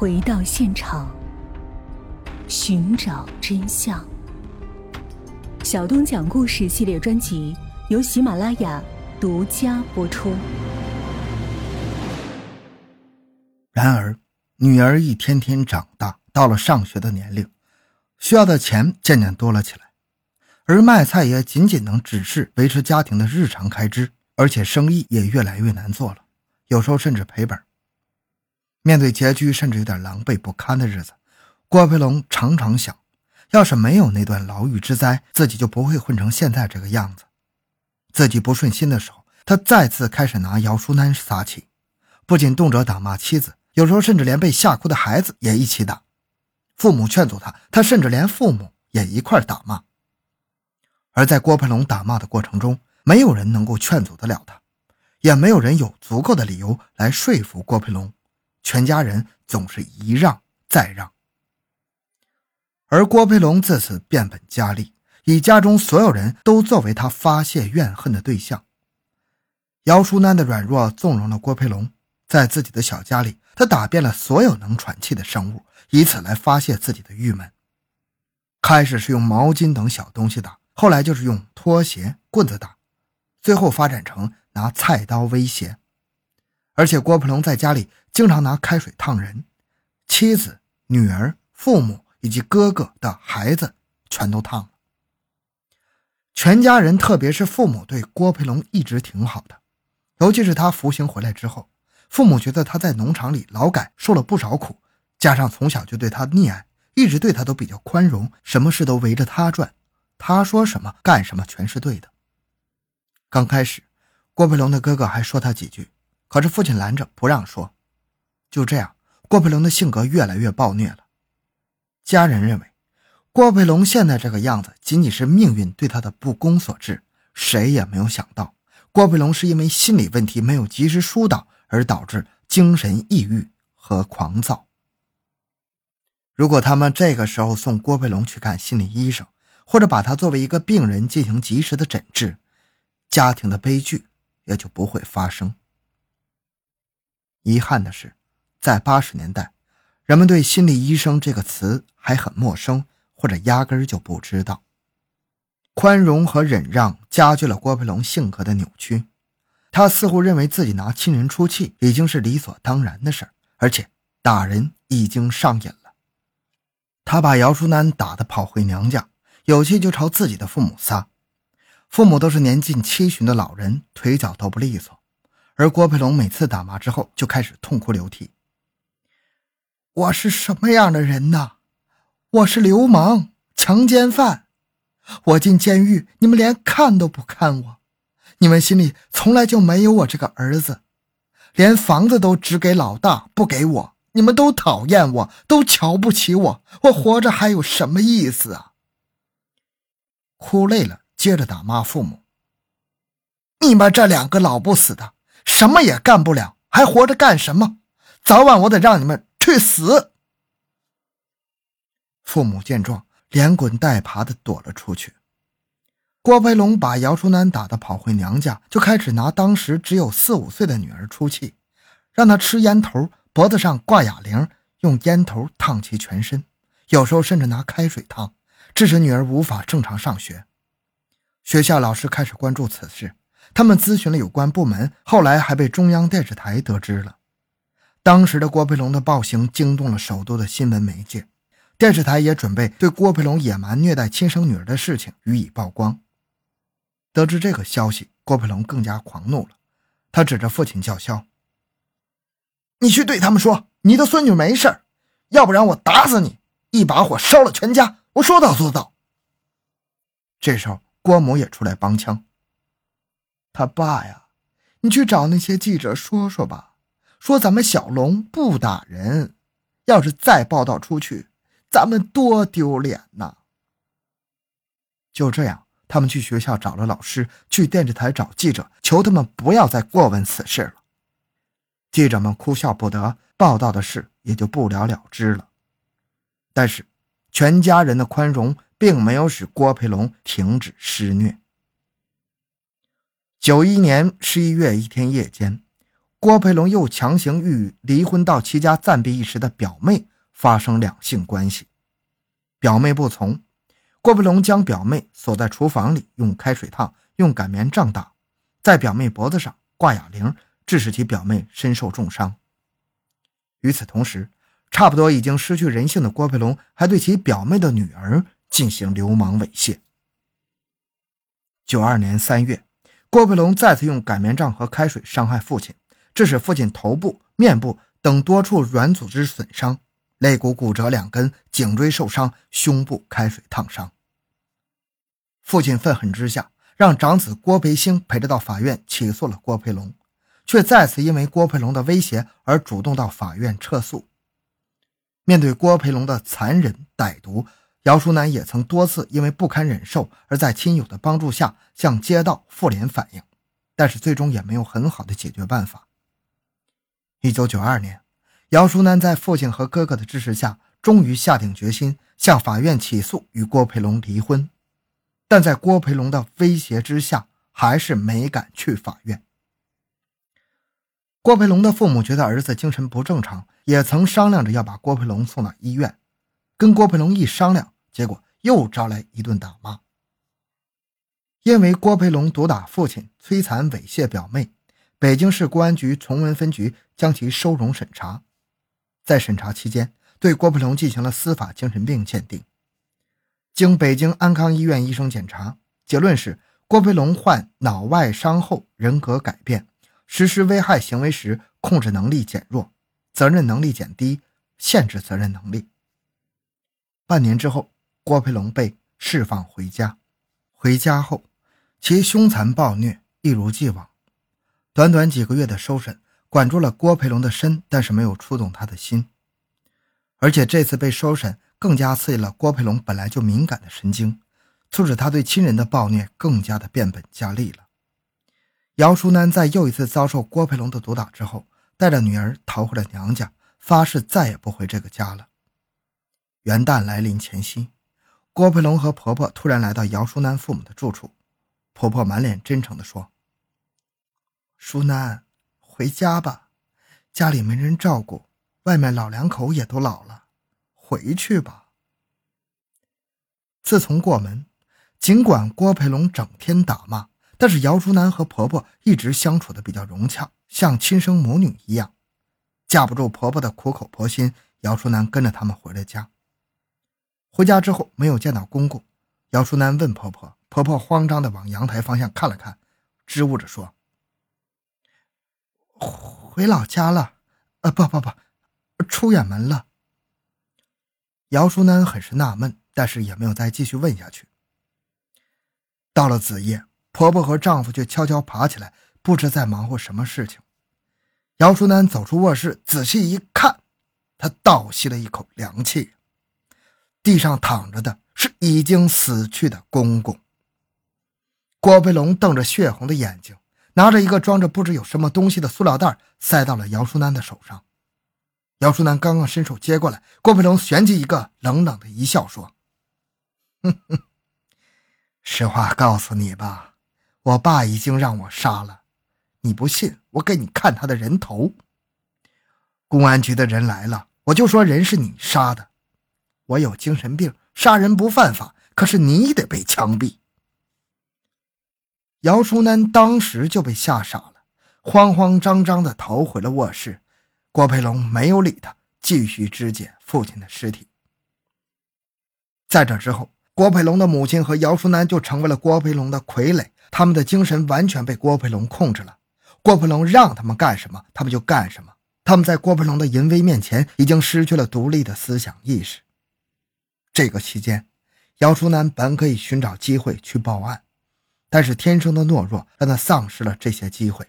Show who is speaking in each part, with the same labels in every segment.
Speaker 1: 回到现场，寻找真相。小东讲故事系列专辑由喜马拉雅独家播出。
Speaker 2: 然而，女儿一天天长大，到了上学的年龄，需要的钱渐渐多了起来，而卖菜也仅仅能只是维持家庭的日常开支，而且生意也越来越难做了，有时候甚至赔本。面对拮据甚至有点狼狈不堪的日子，郭培龙常常想。要是没有那段牢狱之灾，自己就不会混成现在这个样子。自己不顺心的时候，他再次开始拿姚淑楠撒气，不仅动辄打骂妻子，有时候甚至连被吓哭的孩子也一起打。父母劝阻他，他甚至连父母也一块打骂。而在郭培龙打骂的过程中，没有人能够劝阻得了他，也没有人有足够的理由来说服郭培龙。全家人总是一让再让。而郭培龙自此变本加厉，以家中所有人都作为他发泄怨恨的对象。姚淑楠的软弱纵容了郭培龙，在自己的小家里，他打遍了所有能喘气的生物，以此来发泄自己的郁闷。开始是用毛巾等小东西打，后来就是用拖鞋、棍子打，最后发展成拿菜刀威胁。而且郭培龙在家里经常拿开水烫人，妻子、女儿、父母。以及哥哥的孩子全都烫了。全家人，特别是父母，对郭培龙一直挺好的。尤其是他服刑回来之后，父母觉得他在农场里劳改受了不少苦，加上从小就对他溺爱，一直对他都比较宽容，什么事都围着他转，他说什么干什么全是对的。刚开始，郭培龙的哥哥还说他几句，可是父亲拦着不让说。就这样，郭培龙的性格越来越暴虐了。家人认为，郭培龙现在这个样子仅仅是命运对他的不公所致。谁也没有想到，郭培龙是因为心理问题没有及时疏导而导致精神抑郁和狂躁。如果他们这个时候送郭培龙去看心理医生，或者把他作为一个病人进行及时的诊治，家庭的悲剧也就不会发生。遗憾的是，在八十年代。人们对“心理医生”这个词还很陌生，或者压根儿就不知道。宽容和忍让加剧了郭培龙性格的扭曲，他似乎认为自己拿亲人出气已经是理所当然的事儿，而且打人已经上瘾了。他把姚淑楠打得跑回娘家，有气就朝自己的父母撒。父母都是年近七旬的老人，腿脚都不利索，而郭培龙每次打骂之后就开始痛哭流涕。我是什么样的人呢？我是流氓、强奸犯。我进监狱，你们连看都不看我。你们心里从来就没有我这个儿子，连房子都只给老大，不给我。你们都讨厌我，都瞧不起我。我活着还有什么意思啊？哭累了，接着打骂父母。你们这两个老不死的，什么也干不了，还活着干什么？早晚我得让你们。去死！父母见状，连滚带爬的躲了出去。郭培龙把姚淑楠打得跑回娘家，就开始拿当时只有四五岁的女儿出气，让她吃烟头，脖子上挂哑铃，用烟头烫其全身，有时候甚至拿开水烫，致使女儿无法正常上学。学校老师开始关注此事，他们咨询了有关部门，后来还被中央电视台得知了。当时的郭培龙的暴行惊动了首都的新闻媒介，电视台也准备对郭培龙野蛮虐待亲生女儿的事情予以曝光。得知这个消息，郭培龙更加狂怒了，他指着父亲叫嚣：“你去对他们说，你的孙女没事要不然我打死你，一把火烧了全家！我说到做到。”这时候，郭母也出来帮腔：“他爸呀，你去找那些记者说说吧。”说咱们小龙不打人，要是再报道出去，咱们多丢脸呐！就这样，他们去学校找了老师，去电视台找记者，求他们不要再过问此事了。记者们哭笑不得，报道的事也就不了了之了。但是，全家人的宽容并没有使郭培龙停止施虐。九一年十一月一天夜间。郭培龙又强行与离婚到其家暂避一时的表妹发生两性关系，表妹不从，郭培龙将表妹锁在厨房里，用开水烫，用擀面杖打，在表妹脖子上挂哑铃，致使其表妹身受重伤。与此同时，差不多已经失去人性的郭培龙还对其表妹的女儿进行流氓猥亵。九二年三月，郭培龙再次用擀面杖和开水伤害父亲。致使父亲头部、面部等多处软组织损伤，肋骨骨折两根，颈椎受伤，胸部开水烫伤。父亲愤恨之下，让长子郭培兴陪着到法院起诉了郭培龙，却再次因为郭培龙的威胁而主动到法院撤诉。面对郭培龙的残忍歹毒，姚淑楠也曾多次因为不堪忍受，而在亲友的帮助下向街道妇联反映，但是最终也没有很好的解决办法。一九九二年，姚淑楠在父亲和哥哥的支持下，终于下定决心向法院起诉与郭培龙离婚，但在郭培龙的威胁之下，还是没敢去法院。郭培龙的父母觉得儿子精神不正常，也曾商量着要把郭培龙送到医院，跟郭培龙一商量，结果又招来一顿打骂，因为郭培龙毒打父亲，摧残猥亵表妹。北京市公安局崇文分局将其收容审查，在审查期间，对郭培龙进行了司法精神病鉴定。经北京安康医院医生检查，结论是郭培龙患脑外伤后人格改变，实施危害行为时控制能力减弱，责任能力减低，限制责任能力。半年之后，郭培龙被释放回家。回家后，其凶残暴虐一如既往。短短几个月的收审，管住了郭培龙的身，但是没有触动他的心。而且这次被收审，更加刺激了郭培龙本来就敏感的神经，促使他对亲人的暴虐更加的变本加厉了。姚淑楠在又一次遭受郭培龙的毒打之后，带着女儿逃回了娘家，发誓再也不回这个家了。元旦来临前夕，郭培龙和婆婆突然来到姚淑楠父母的住处，婆婆满脸真诚地说。淑楠，回家吧，家里没人照顾，外面老两口也都老了，回去吧。自从过门，尽管郭培龙整天打骂，但是姚淑楠和婆婆一直相处的比较融洽，像亲生母女一样。架不住婆婆的苦口婆心，姚淑楠跟着他们回了家。回家之后没有见到公公，姚淑楠问婆婆，婆婆慌张的往阳台方向看了看，支吾着说。回老家了，呃，不不不，出远门了。姚淑楠很是纳闷，但是也没有再继续问下去。到了子夜，婆婆和丈夫却悄悄爬起来，不知在忙活什么事情。姚淑楠走出卧室，仔细一看，她倒吸了一口凉气，地上躺着的是已经死去的公公。郭培龙瞪着血红的眼睛。拿着一个装着不知有什么东西的塑料袋，塞到了姚淑楠的手上。姚淑楠刚刚伸手接过来，郭培龙旋即一个冷冷的一笑，说：“哼哼，实话告诉你吧，我爸已经让我杀了。你不信，我给你看他的人头。公安局的人来了，我就说人是你杀的。我有精神病，杀人不犯法，可是你得被枪毙。”姚淑楠当时就被吓傻了，慌慌张张地逃回了卧室。郭培龙没有理他，继续肢解父亲的尸体。在这之后，郭培龙的母亲和姚淑楠就成为了郭培龙的傀儡，他们的精神完全被郭培龙控制了。郭培龙让他们干什么，他们就干什么。他们在郭培龙的淫威面前，已经失去了独立的思想意识。这个期间，姚淑楠本可以寻找机会去报案。但是天生的懦弱让他丧失了这些机会。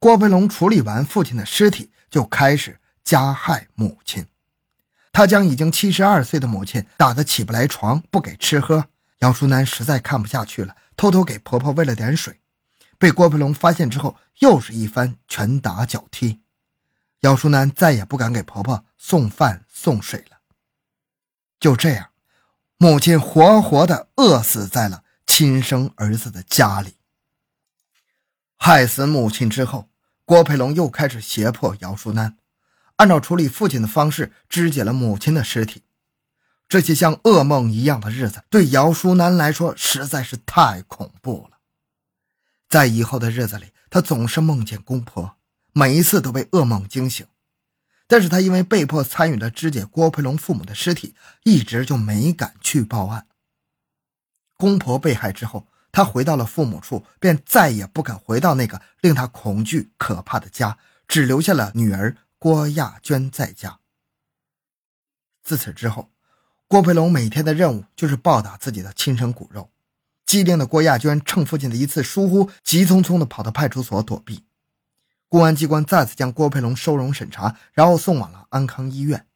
Speaker 2: 郭培龙处理完父亲的尸体，就开始加害母亲。他将已经七十二岁的母亲打得起不来床，不给吃喝。姚淑楠实在看不下去了，偷偷给婆婆喂了点水。被郭培龙发现之后，又是一番拳打脚踢。姚淑楠再也不敢给婆婆送饭送水了。就这样，母亲活活的饿死在了。亲生儿子的家里，害死母亲之后，郭培龙又开始胁迫姚淑楠，按照处理父亲的方式肢解了母亲的尸体。这些像噩梦一样的日子，对姚淑楠来说实在是太恐怖了。在以后的日子里，他总是梦见公婆，每一次都被噩梦惊醒。但是他因为被迫参与了肢解郭培龙父母的尸体，一直就没敢去报案。公婆被害之后，他回到了父母处，便再也不敢回到那个令他恐惧可怕的家，只留下了女儿郭亚娟在家。自此之后。郭培龙每天的任务就是暴打自己的亲生骨肉。机灵的郭亚娟趁父亲的一次疏忽，急匆匆地跑到派出所躲避。公安机关再次将郭培龙收容审查，然后送往了安康医院。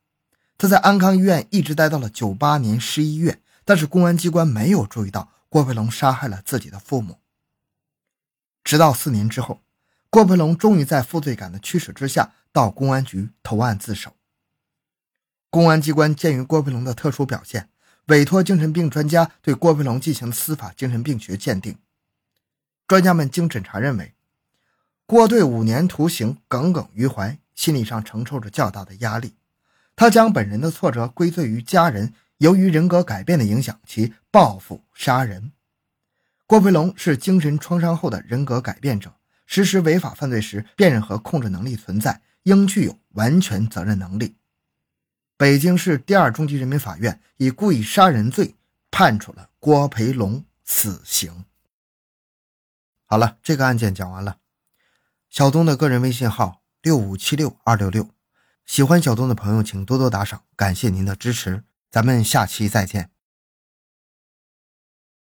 Speaker 2: 他在安康医院一直待到了九八年十一月，但是公安机关没有注意到郭培龙杀害了自己的父母。直到四年之后，郭培龙终于在负罪感的驱使之下，到公安局投案自首。公安机关鉴于郭培龙的特殊表现，委托精神病专家对郭培龙进行司法精神病学鉴定。专家们经审查认为，郭对五年徒刑耿耿于怀，心理上承受着较大的压力。他将本人的挫折归罪于家人，由于人格改变的影响，其报复杀人。郭培龙是精神创伤后的人格改变者，实施违法犯罪时辨认和控制能力存在，应具有完全责任能力。北京市第二中级人民法院以故意杀人罪判处了郭培龙死刑。好了，这个案件讲完了。小东的个人微信号六五七六二六六，喜欢小东的朋友请多多打赏，感谢您的支持，咱们下期再见。